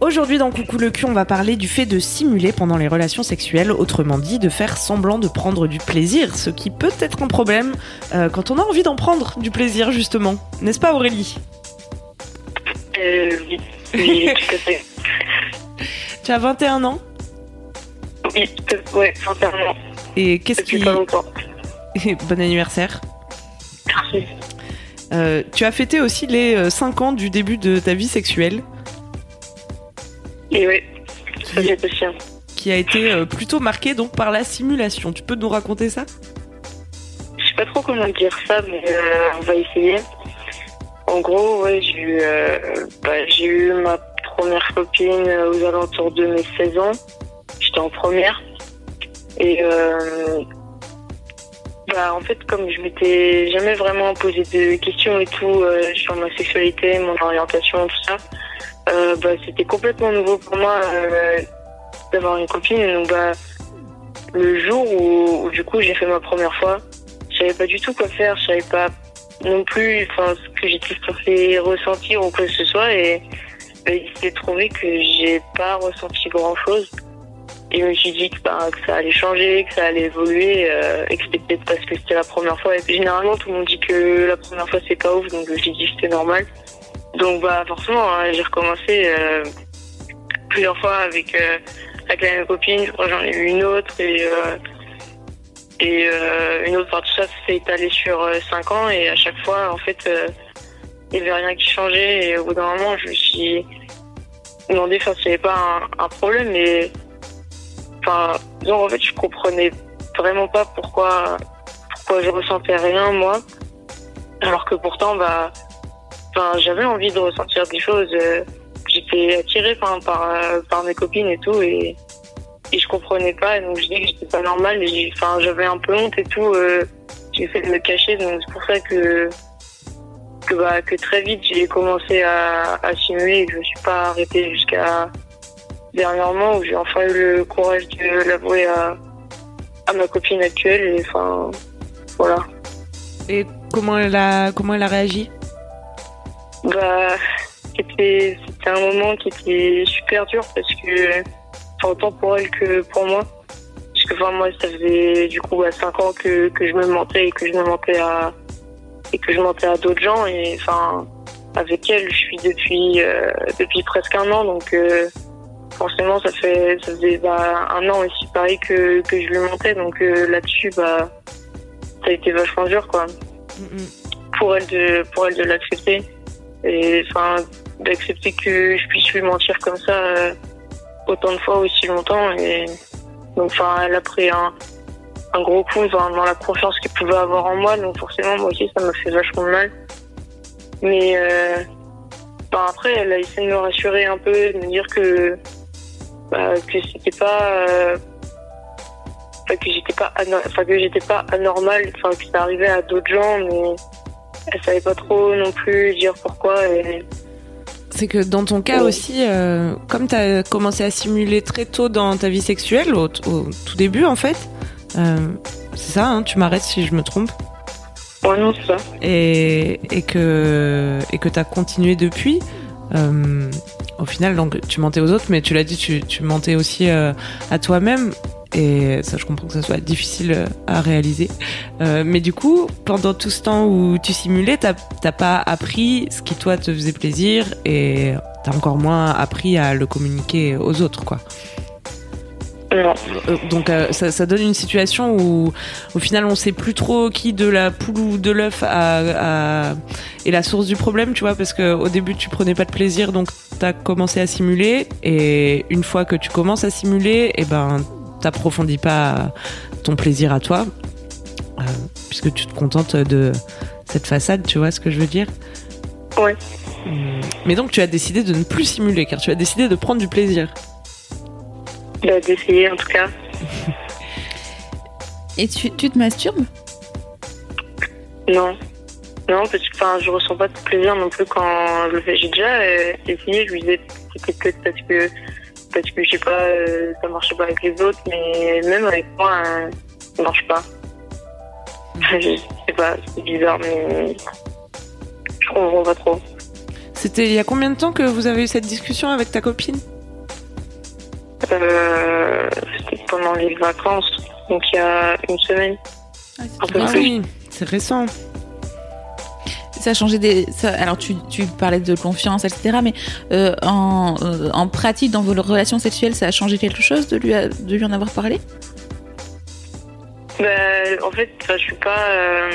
Aujourd'hui dans Coucou le cul, on va parler du fait de simuler pendant les relations sexuelles, autrement dit de faire semblant de prendre du plaisir, ce qui peut être un problème euh, quand on a envie d'en prendre du plaisir justement. N'est-ce pas Aurélie? Euh, oui, oui, tout à fait. Tu as 21 ans? Oui, tout- ouais, sincèrement, et qu'est-ce qui... pas longtemps. bon anniversaire. Merci. Euh, tu as fêté aussi les 5 ans du début de ta vie sexuelle, Et oui, ça c'est possible. qui a été euh, plutôt marquée donc par la simulation. Tu peux nous raconter ça? Je sais pas trop comment dire ça, mais euh, on va essayer. En gros, ouais, j'ai eu, euh, bah, j'ai eu ma première copine aux alentours de mes 16 ans. J'étais en première. Et euh, bah, en fait, comme je m'étais jamais vraiment posé de questions et tout euh, sur ma sexualité, mon orientation, tout ça, euh, bah, c'était complètement nouveau pour moi euh, d'avoir une copine. Donc, bah, le jour où, du coup j'ai fait ma première fois, je savais pas du tout quoi faire, je savais pas non plus ce que j'étais censée ressentir ou quoi que ce soit. Et bah, il trouvé que j'ai pas ressenti grand chose et je me suis dit que, bah, que ça allait changer, que ça allait évoluer euh, et que c'était peut-être parce que c'était la première fois. Et généralement tout le monde dit que la première fois c'est pas ouf. Donc j'ai dit que c'était normal donc bah forcément hein, j'ai recommencé euh, plusieurs fois avec euh, avec la même copine, j'en ai eu une autre et euh, et une autre. Enfin, tout ça s'est étalé sur euh, cinq ans et à chaque fois, en fait, il n'y avait rien qui changeait et au bout d'un moment, je me suis demandé enfin, s'il n'y avait pas un, problème mais enfin, disons, en fait, je comprenais vraiment pas pourquoi pourquoi je ressentais rien moi, alors que pourtant, bah, enfin, j'avais envie de ressentir des choses. euh, j'étais attirée par, euh, par mes copines et tout et, et je comprenais pas donc je dis que j'étais pas j'ai- enfin j'avais un peu honte et tout euh, j'ai fait de me cacher donc c'est pour ça que que bah très vite j'ai commencé à, à simuler et que je me suis pas arrêtée jusqu'à dernièrement où j'ai enfin eu le courage de l'avouer à, à ma copine actuelle et enfin voilà Et comment elle a, comment elle a réagi? Bah, c'était un moment qui était super dur parce que, enfin, autant pour elle que pour moi. Parce que, enfin, moi, ça faisait du coup à 5 ans que, que je me mentais et que je me mentais à, et que je mentais à d'autres gens. Et enfin, avec elle, je suis depuis, euh, depuis presque un an. Donc, euh, forcément, ça fait, ça faisait bah, un an aussi pareil que, que je lui mentais. Donc, euh, là-dessus, bah, ça a été vachement dur, quoi pour elle de pour elle de l'accepter et enfin d'accepter que je puisse lui mentir comme ça euh, autant de fois aussi longtemps et donc enfin elle a pris un un gros coup dans, dans la confiance qu'elle pouvait avoir en moi donc forcément moi aussi ça m'a fait vachement mal. Mais euh, après elle a essayé de me rassurer un peu de me dire que bah, que c'était pas euh, que j'étais pas enfin que j'étais pas anormal enfin que ça arrivait à d'autres gens mais elle savait pas trop non plus dire pourquoi et C'est que dans ton cas aussi, euh, comme tu as commencé à simuler très tôt dans ta vie sexuelle, au, au tout début en fait, euh, c'est ça, hein, tu m'arrêtes si je me trompe, ouais non c'est ça. Et, et que, et que tu as continué depuis, euh, au final, donc tu mentais aux autres, mais tu l'as dit, tu, tu mentais aussi à toi-même. Et ça, je comprends que ça soit difficile à réaliser. mais du coup, pendant tout ce temps où tu simulais, t'as pas appris ce qui toi te faisait plaisir et t'as encore moins appris à le communiquer aux autres, quoi. Non. Euh, donc euh, ça, ça, donne une situation où au final on sait plus trop qui de la poule ou de l'œuf est la source du problème, tu vois, parce que au début tu prenais pas de plaisir, donc t'as commencé à simuler, et une fois que tu commences à simuler, et eh ben t'approfondis pas ton plaisir à toi, euh, puisque tu te contentes de cette façade, tu vois ce que je veux dire Ouais. Mais donc tu as décidé de ne plus simuler, car tu as décidé de prendre du plaisir. Bah, d'essayer en tout cas. Et tu, tu te masturbes? Non. Non, parce que enfin, je ressens pas de plaisir non plus quand je le fais. J'ai déjà euh, essayé, je lui disais c'était peut-être parce que, parce que je sais pas, euh, ça marchait pas avec les autres, mais même avec moi, euh, ça marche pas. je sais pas, c'est bizarre, mais je comprends pas trop. C'était il y a combien de temps que vous avez eu cette discussion avec ta copine? Euh, C'était pendant les vacances, donc il y a une semaine. Ah, oui, c'est récent. Ça a changé des. alors, tu, tu, parlais de confiance, etc. Mais euh, en, euh, en, pratique, dans vos relations sexuelles, ça a changé quelque chose de lui, de lui en avoir parlé? Ben, En fait, je suis pas. Euh,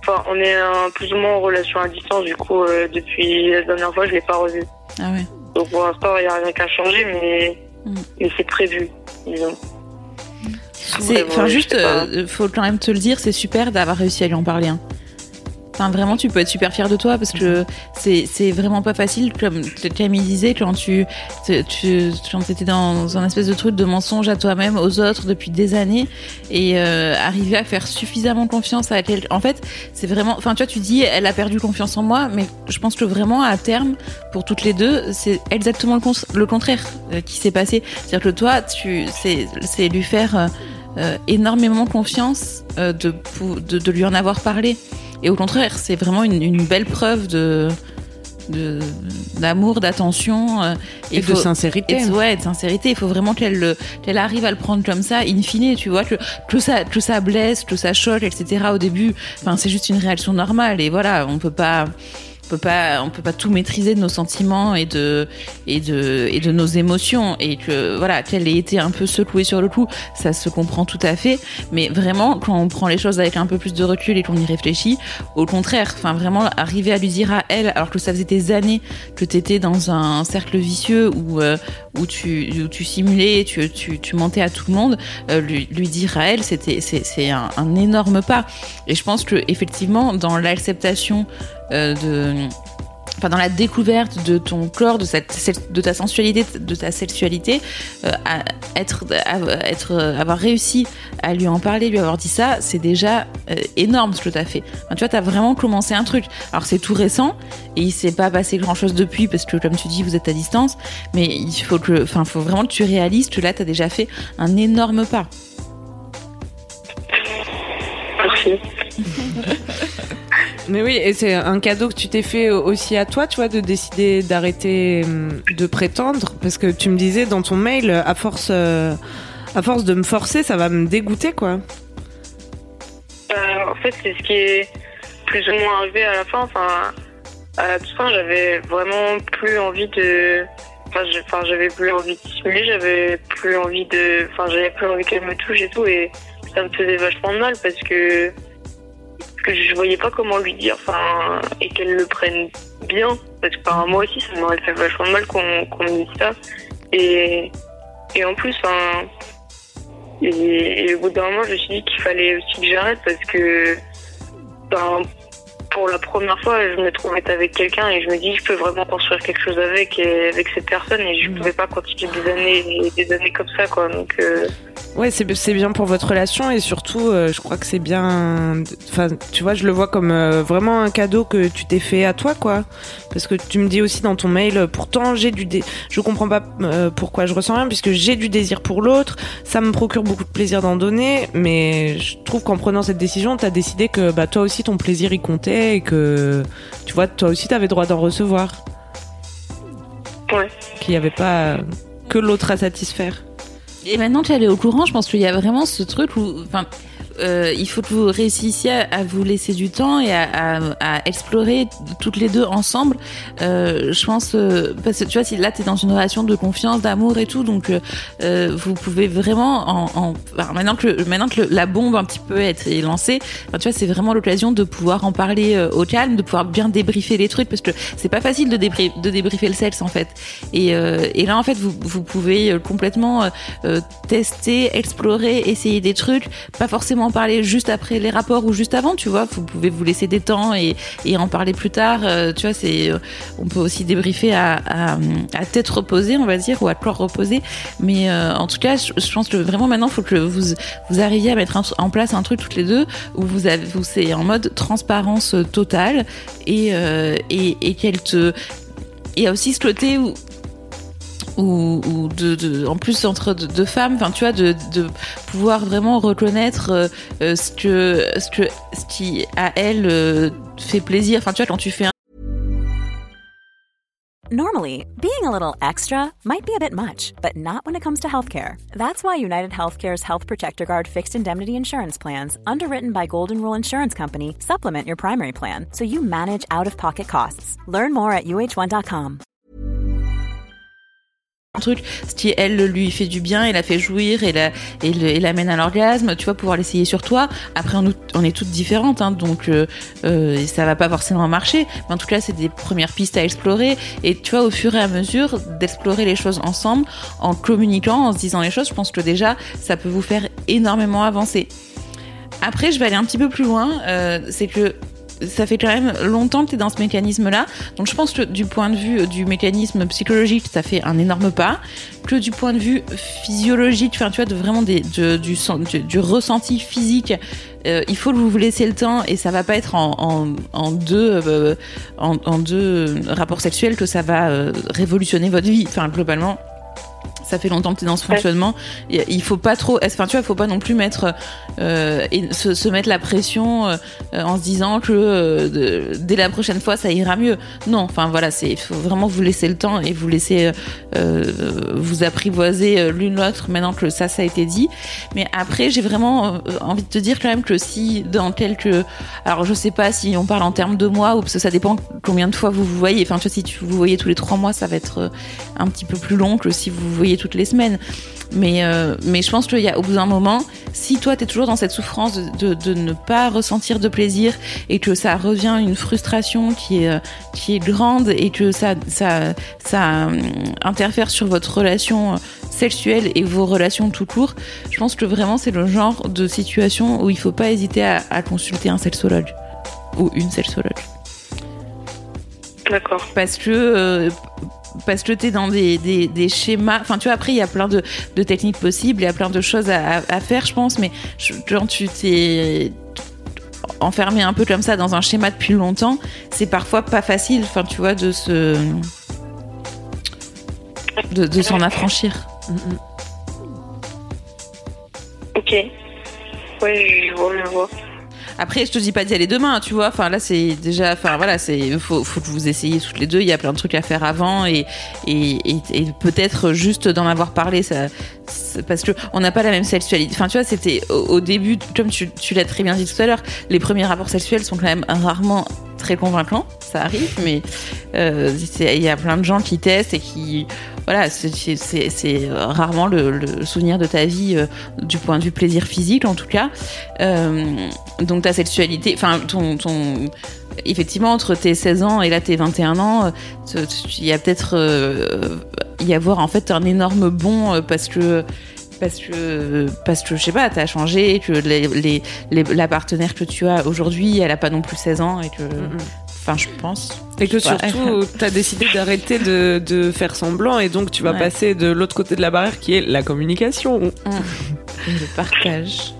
enfin, on est plus ou moins en relation à distance, du coup, depuis la dernière fois, je l'ai pas revu. Ah ouais. Donc pour l'instant, il n'y a rien qu'à changer, mais Mm. Mais c'est prévu, disons. C'est, enfin, juste, euh, faut quand même te le dire, c'est super d'avoir réussi à lui en parler. Hein. Enfin, vraiment, tu peux être super fier de toi parce que c'est, c'est vraiment pas facile, comme Camille disait, quand tu, tu, quand étais dans un espèce de truc de mensonge à toi-même, aux autres depuis des années et euh, arriver à faire suffisamment confiance à quelqu'un. En fait, c'est vraiment, enfin, tu vois, tu dis, elle a perdu confiance en moi, mais je pense que vraiment, à terme, pour toutes les deux, c'est exactement le, le contraire euh, qui s'est passé. C'est-à-dire que toi, tu, c'est, c'est lui faire euh, énormément confiance de, de, de lui en avoir parlé. Et au contraire, c'est vraiment une, une, belle preuve de d'amour, d'attention euh, et, de sincérité. Et, ouais, de sincérité. Il faut vraiment qu'elle qu'elle arrive à le prendre comme ça, in fine, tu vois, que, que ça que ça blesse, que ça choque, etc. Au début, enfin, c'est juste une réaction normale et voilà, on peut pas peut pas, on peut pas tout maîtriser de nos sentiments et de, et de, et de nos émotions. Et que, voilà, qu'elle ait été un peu secouée sur le coup, ça se comprend tout à fait. Mais vraiment, quand on prend les choses avec un peu plus de recul et qu'on y réfléchit, au contraire, enfin, vraiment, arriver à lui dire à elle, alors que ça faisait des années que t'étais dans un cercle vicieux où, euh, où tu, où tu simulais, tu, tu, tu mentais à tout le monde, euh, lui, lui dire à elle, c'était, c'est, un, un énorme pas. Et je pense que, effectivement, dans l'acceptation de enfin dans la découverte de ton corps, de, de ta sensualité, de ta sexualité, euh, être, avoir réussi à lui en parler, lui avoir dit ça, c'est déjà euh, énorme ce que tu as fait. tu vois, tu as vraiment commencé un truc. Alors c'est tout récent et il s'est pas passé grand chose depuis parce que comme tu dis, vous êtes à distance, mais il faut que, enfin, faut vraiment que tu réalises que là, tu as déjà fait un énorme pas. Merci. Mais oui, et c'est un cadeau que tu t'es fait aussi à toi, tu vois, de décider d'arrêter hum, de prétendre, parce que tu me disais dans ton mail, à force, euh, à force de me forcer, ça va me dégoûter, quoi. Euh, en fait, c'est ce qui est plus ou moins arrivé à la fin. Enfin, à la fin, j'avais vraiment plus envie de. Enfin, j'avais plus envie de simuler, j'avais plus envie de. Enfin, j'avais plus envie qu'elle me touche et tout, et ça me faisait vachement mal parce que que je voyais pas comment lui dire, enfin, et qu'elle le prenne bien, parce que par moi aussi, ça m'aurait fait vachement mal qu'on me dise ça. Et, et en plus, et, au bout d'un moment, je me suis dit qu'il fallait aussi que j'arrête parce que, ben, pour la première fois, je me trouvais avec quelqu'un et je me dis, je peux vraiment construire quelque chose avec, et, avec cette personne et je ne mm. pouvais pas continuer des années et des années comme ça, quoi. Donc, euh, Ouais, c'est bien pour votre relation et surtout, euh, je crois que c'est bien. Enfin, tu vois, je le vois comme euh, vraiment un cadeau que tu t'es fait à toi, quoi. Parce que tu me dis aussi dans ton mail, pourtant j'ai du, dé... je comprends pas euh, pourquoi je ressens rien, puisque j'ai du désir pour l'autre, ça me procure beaucoup de plaisir d'en donner, mais je trouve qu'en prenant cette décision, t'as décidé que bah toi aussi ton plaisir y comptait et que, tu vois, toi aussi t'avais droit d'en recevoir. Ouais. qu'il n'y avait pas que l'autre à satisfaire. Et maintenant qu'elle est au courant, je pense qu'il y a vraiment ce truc où, enfin, euh, il faut que vous réussissiez à, vous laisser du temps et à, à, à explorer toutes les deux ensemble. Euh, je pense euh, parce que tu vois, si là t'es dans une relation de confiance, d'amour et tout, donc euh, euh, vous pouvez vraiment, en, en maintenant que maintenant que la bombe un petit peu est, lancée, enfin, tu vois, c'est vraiment l'occasion de pouvoir en parler euh, au calme, de pouvoir bien débriefer les trucs parce que c'est pas facile de, de débriefer le sexe en fait. Et, et là en fait vous, vous pouvez complètement tester, explorer, essayer des trucs, pas forcément en parler juste après les rapports ou juste avant, tu vois. Vous pouvez vous laisser des temps et, en parler plus tard. euh, tu vois, c'est, euh, on peut aussi débriefer à, à, à tête reposée, on va dire, ou à corps reposé. Mais euh, en tout cas, je, pense que vraiment maintenant, il faut que vous vous arriviez à mettre en place un truc toutes les deux où vous avez, vous c'est en mode transparence totale et et, qu'elle te il y aussi ce côté où ou, ou de, de, en plus entre deux, femmes, enfin tu vois, de, de pouvoir vraiment reconnaître euh, euh, ce que ce que ce qui à elle euh, fait plaisir. Enfin tu vois quand tu fais un Normally, being a little extra might be a bit much, but not when it comes to healthcare. That's why United Healthcare's Health Protector Guard fixed indemnity insurance plans, underwritten by Golden Rule Insurance Company, supplement your primary plan so you manage out of pocket costs. Learn more at uh1.com. truc, ce qui elle lui fait du bien et la fait jouir et la et l'amène à l'orgasme, tu vas pouvoir l'essayer sur toi. Après on, on est toutes différentes, hein, donc euh, euh, ça va pas forcément marcher. Mais en tout cas c'est des premières pistes à explorer et tu vois au fur et à mesure d'explorer les choses ensemble, en communiquant, en se disant les choses, je pense que déjà ça peut vous faire énormément avancer. Après, je vais aller un petit peu plus loin. euh, c'est que ça fait quand même longtemps que tu es dans ce mécanisme-là. Donc je pense que du point de vue du mécanisme psychologique, ça fait un énorme pas. Que du point de vue physiologique, enfin tu vois, de vraiment du, sen- du, du ressenti physique, euh, il faut que vous vous laissiez le temps et ça va pas être en, deux, euh, en, deux rapports sexuels que ça va euh, révolutionner votre vie. Enfin globalement. Ça fait longtemps que tu es dans ce fonctionnement. Il faut pas trop, enfin tu vois, il faut pas non plus mettre euh, et se, se mettre la pression euh, en se disant que euh, de- dès la prochaine fois ça ira mieux. Non, enfin voilà, c'est il faut vraiment vous laisser le temps et vous laisser vous apprivoiser l'une l'autre maintenant que ça ça a été dit. Mais après, j'ai vraiment envie de te dire quand même que si dans quelques alors je sais pas si on parle en termes de mois ou parce que ça dépend combien de fois vous vous voyez. Enfin tu vois si tu vous voyez tous les trois mois, ça va être un petit peu plus long que si vous vous voyez toutes les semaines. Mais, euh, mais je pense qu'il y a au bout d'un moment, si toi tu es toujours dans cette souffrance de, de, de ne pas ressentir de plaisir et que ça revient une frustration qui est, euh, qui est grande et que ça, ça, ça euh, interfère sur votre relation sexuelle et vos relations tout court, je pense que vraiment c'est le genre de situation où il faut pas hésiter à, à consulter un sexologue ou une sexologue D'accord. parce que euh, parce que t'es dans des, des, schémas enfin tu vois après il y a plein de, techniques possibles il y a plein de choses à, faire je pense mais quand tu t'es enfermé un peu comme ça dans un schéma depuis longtemps c'est parfois pas facile enfin tu vois de se de, de s'en affranchir Ok. Ouais, je vois, vois. Après, je te dis pas d'y aller demain, tu vois. Enfin, là, c'est déjà, enfin, voilà, c'est, faut, faut que vous essayiez toutes les deux. Il y a plein de trucs à faire avant et, et, peut-être juste d'en avoir parlé, ça, parce que on n'a pas la même sexualité. Enfin, tu vois, c'était au, début, comme tu l'as très bien dit tout à l'heure, les premiers rapports sexuels sont quand même rarement très convaincants. Ça arrive, mais euh, il y a plein de gens qui testent et qui, voilà, c'est, rarement le, souvenir de ta vie euh, du point de vue plaisir physique, en tout cas. Euh, donc ta sexualité, enfin ton, effectivement entre tes 16 ans et là tes 21 ans, il y a peut-être euh, y avoir en fait un énorme bond parce que parce que parce que je sais pas, t'as changé, que les, les, les- la partenaire que tu as aujourd'hui, elle a pas non plus 16 ans et que, enfin je pense. Et que surtout, t'as décidé d'arrêter de, de faire semblant et donc tu vas Ouais. passer de l'autre côté de la barrière qui est la communication. Et le partage.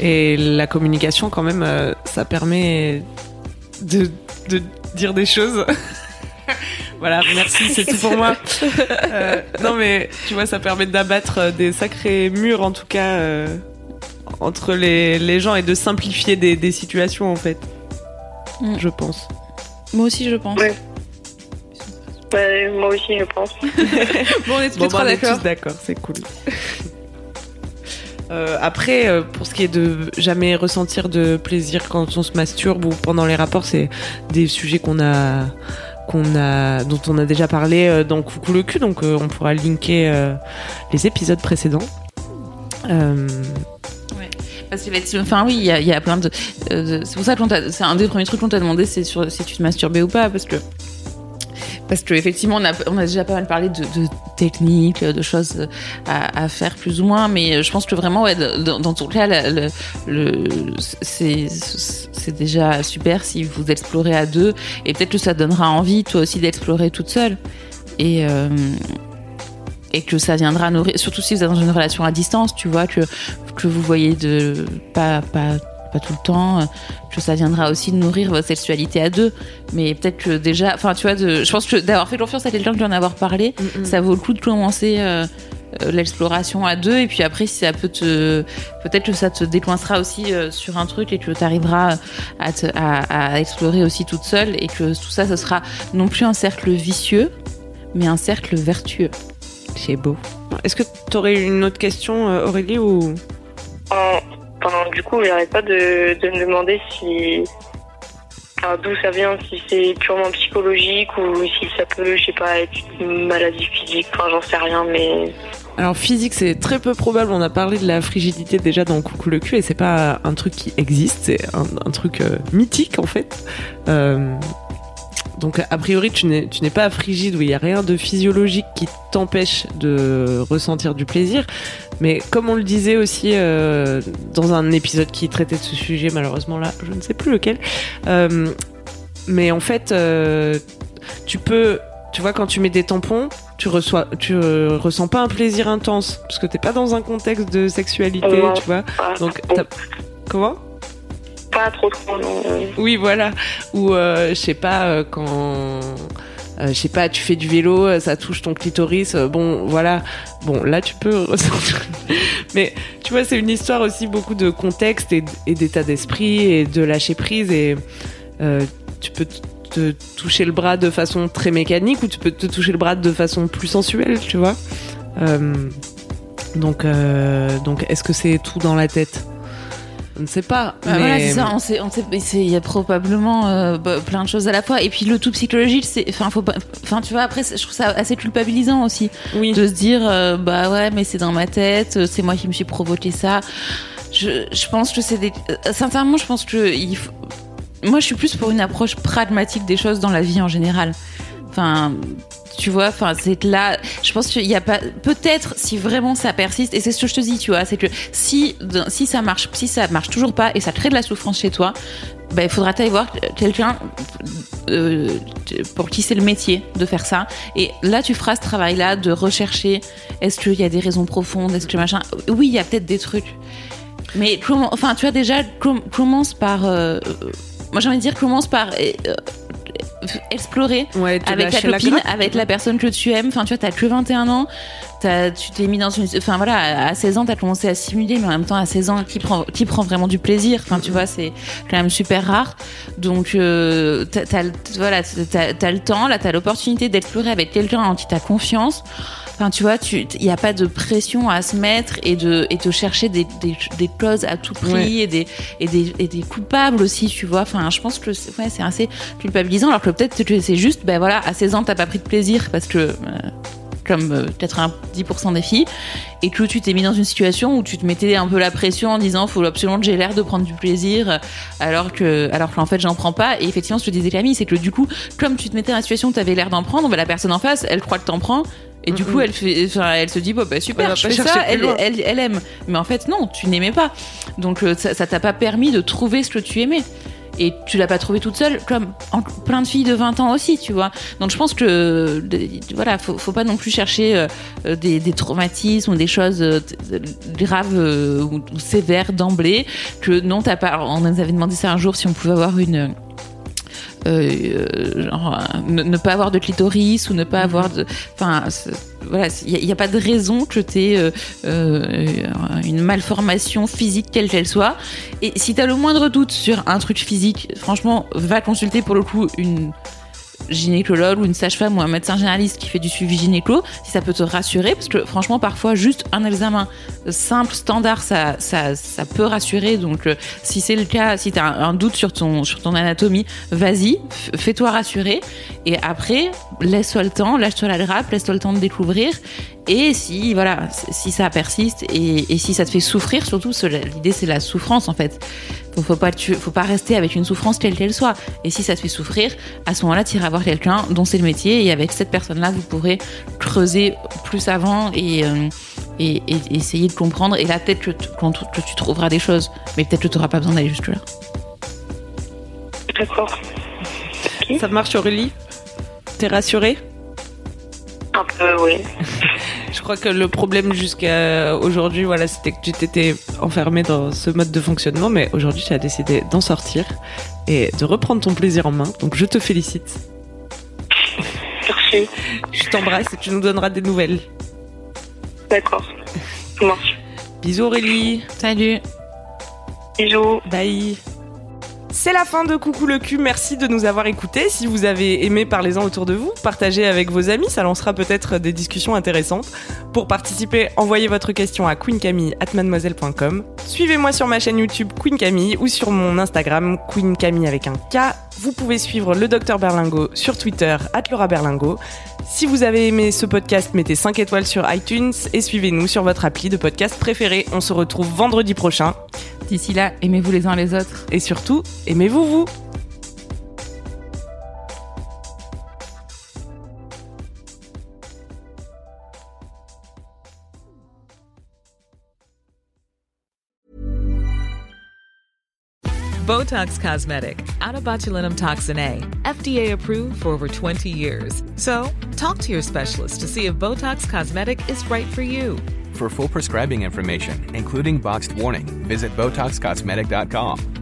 Et la communication, quand même, euh, ça permet de, de dire des choses. voilà, merci, c'est tout pour moi. Euh, non, mais tu vois, ça permet d'abattre euh, des sacrés murs, en tout cas, euh, entre les, les gens et de simplifier des, des situations, en fait. Mm. Je pense. Moi aussi je pense. Ouais. Ouais, moi aussi, je pense. bon, on est tous Bon, bah, trois on est d'accord. tous d'accord, c'est cool. Euh, après, euh, pour ce qui est de jamais ressentir de plaisir quand on se masturbe ou pendant les rapports, c'est des sujets qu'on a, dont on a déjà parlé euh, dans Coucou le cul, donc euh, on pourra linker euh, les épisodes précédents. Qu'effectivement, enfin oui, il y, a- plein de. de- c'est pour ça que c'est un des premiers trucs qu'on t'a demandé, c'est sur si tu te masturbais ou pas, parce que. Parce que effectivement, on a, on a déjà pas mal parlé de, techniques, de choses à, faire plus ou moins, mais je pense que vraiment, dans, ton cas, c'est déjà super si vous explorez à deux, et peut-être que ça donnera envie, toi aussi, d'explorer toute seule. Et, euh, et que ça viendra nourrir, surtout si vous êtes dans une relation à distance, tu vois, que, que vous voyez de pas, pas, pas tout le temps, euh, que ça viendra aussi de nourrir votre sexualité à deux. Mais peut-être que déjà, enfin, tu vois, de, je pense que d'avoir fait confiance à quelqu'un qui en avoir parlé, ça vaut le coup de commencer euh, euh, l'exploration à deux. Et puis après, si ça peut te, peut-être que ça te décoincera aussi euh, sur un truc et que tu arriveras à, te- à, à explorer aussi toute seule et que tout ça, ce sera non plus un cercle vicieux, mais un cercle vertueux. c'est beau. Est-ce que tu aurais une autre question, Aurélie, ou? Du coup, j'arrête pas de, de me demander si. D'où ça vient, si c'est purement psychologique ou si ça peut, je sais pas, être une maladie physique. Enfin, j'en sais rien, mais Alors physique, c'est très peu probable. On a parlé de la frigidité déjà dans Coucou le cul et c'est pas un truc qui existe, c'est un, un truc euh, mythique en fait. Euh, donc a priori, tu n'es pas frigide où il y a rien de physiologique qui t'empêche de ressentir du plaisir. Mais comme on le disait aussi euh, dans un épisode qui traitait de ce sujet, malheureusement là, je ne sais plus lequel. euh, mais en fait, euh, tu peux, tu vois, quand tu mets des tampons, tu reçois, tu ressens pas un plaisir intense parce que t'es pas dans un contexte de sexualité, tu vois. Donc, comment? Trop trop. Oui, voilà. Ou euh, je sais pas euh, quand. euh, je sais pas, tu fais du vélo, ça touche ton clitoris, bon, voilà. Bon, là, tu peux ressentir. Mais tu vois, c'est une histoire aussi beaucoup de contexte et, d'état d'esprit et de lâcher prise. Et tu peux te toucher le bras de façon très mécanique ou tu peux te toucher le bras de façon plus sensuelle, tu vois. Donc, donc est-ce que c'est tout dans la tête? Je ne sais pas. Bah mais... Voilà, c'est ça. On sait, on sait, il y a probablement euh, bah, plein de choses à la fois. Et puis le tout psychologique, c'est, enfin, faut pas, enfin, tu vois, après, je trouve ça assez culpabilisant aussi Oui. de se dire, euh, bah ouais, mais c'est dans ma tête, euh, c'est moi qui me suis provoqué ça. Je, je pense que c'est des, sincèrement, je pense que il faut- moi, je suis plus pour une approche pragmatique des choses dans la vie en général. Enfin. Tu vois, enfin, c'est là, je pense qu'il y a pas, peut-être si vraiment ça persiste, et c'est ce que je te dis, tu vois, c'est que si, si ça marche, si ça marche toujours pas et ça crée de la souffrance chez toi, ben, il faudra aller voir quelqu'un euh, pour qui c'est le métier de faire ça. Et là, tu feras ce travail-là de rechercher est-ce qu'il y a des raisons profondes, est-ce que machin. Oui, il y a peut-être des trucs. Mais comment, enfin, tu vois, déjà, com- commence par. euh, moi, j'ai envie de dire, commence par. euh, explorer Ouais, avec ta copine, avec la personne que tu aimes. Enfin, tu vois, t'as que 21 ans. T'as- tu t'es mis dans une. Enfin, voilà, à 16 ans, t'as commencé à simuler, mais en même temps, à 16 ans, qui prend, qui prend vraiment du plaisir Enfin, tu vois, c'est quand même super rare. Donc, euh, t'as, voilà, t'as, t'as le temps, là, t'as l'opportunité d'explorer avec quelqu'un en qui t'as confiance. Enfin, tu vois, il n'y a pas de pression à se mettre et de, et de chercher des, des, des clauses à tout prix Ouais. et, des, et, des, et des coupables aussi, tu vois. Enfin, je pense que c'est, ouais, c'est assez culpabilisant, alors que peut-être que c'est juste, ben voilà, à 16 ans, t'as pas pris de plaisir parce que, euh, comme euh, 90% des filles, et que tu t'es mis dans une situation où tu te mettais un peu la pression en disant, faut absolument que j'ai l'air de prendre du plaisir, alors que, alors qu'en fait, j'en prends pas. Et effectivement, ce que disait Camille, c'est que du coup, comme tu te mettais dans la situation où t'avais l'air d'en prendre, ben, la personne en face, elle croit que t'en prends. Et du coup, elle fait, enfin, elle se dit, bon, bah, super, je fais ça, elle, elle, elle aime. Mais en fait, non, tu n'aimais pas. Donc, euh, ça t'a pas permis de trouver ce que tu aimais. Et tu l'as pas trouvé toute seule, comme en- plein de filles de 20 ans aussi, tu vois. Donc, je pense que, voilà, faut, faut pas non plus chercher euh, euh, des, des traumatismes ou des choses euh, graves euh, ou, ou sévères d'emblée. Que non, t'as pas. On nous avait demandé ça un jour si on pouvait avoir une. Euh, euh, genre, euh, ne, ne pas avoir de clitoris ou ne pas avoir de. Enfin, voilà, il n'y a, pas de raison que tu aies une malformation physique quelle qu'elle soit. Et si tu as le moindre doute sur un truc physique, franchement, va consulter pour le coup une gynécologue ou une sage-femme ou un médecin généraliste qui fait du suivi gynéco, si ça peut te rassurer, parce que franchement, parfois, juste un examen simple, standard, ça, ça, ça peut rassurer. Donc, euh, si c'est le cas, si tu as un, doute sur ton, sur ton anatomie, vas-y, fais-toi rassurer. Et après, laisse-toi le temps, lâche-toi la grappe, laisse-toi le temps de découvrir. Et si voilà, si ça persiste et, et si ça te fait souffrir, surtout l'idée c'est la souffrance en fait. Faut, faut pas faut pas rester avec une souffrance quelle qu'elle soit. Et si ça te fait souffrir, à ce moment-là, tu iras voir quelqu'un dont c'est le métier et avec cette personne-là, vous pourrez creuser plus avant et, euh, et, essayer de comprendre. Et là, peut-être que, que, tu trouveras des choses, mais peut-être que tu n'auras pas besoin d'aller jusque là. D'accord. Ça marche Aurélie? T'es rassurée? Un peu, oui. Je crois que le problème jusqu'à aujourd'hui, voilà, c'était que tu t'étais enfermé dans ce mode de fonctionnement, mais aujourd'hui, tu as décidé d'en sortir et de reprendre ton plaisir en main. Donc, je te félicite. Merci. Je t'embrasse et tu nous donneras des nouvelles. D'accord. Bisous Aurélie. Salut. Bisous. Bye. C'est la fin de Coucou le cul, merci de nous avoir écoutés. Si vous avez aimé, parlez-en autour de vous, partagez avec vos amis, ça lancera peut-être des discussions intéressantes. Pour participer, envoyez votre question à queencamille.mademoiselle.com. Suivez-moi sur ma chaîne YouTube Queen Camille ou sur mon Instagram Queen Camille avec un K. Vous pouvez suivre le docteur Berlingo sur Twitter, Laura Berlingo. Si vous avez aimé ce podcast, mettez 5 étoiles sur iTunes et suivez-nous sur votre appli de podcast préféré. On se retrouve vendredi prochain. D'ici là, aimez-vous les uns les autres. Et surtout, aimez-vous vous. Botox Cosmetic, out of botulinum toxin A, FDA approved for over 20 years. So, talk to your specialist to see if Botox Cosmetic is right for you. For full prescribing information, including boxed warning, visit BotoxCosmetic.com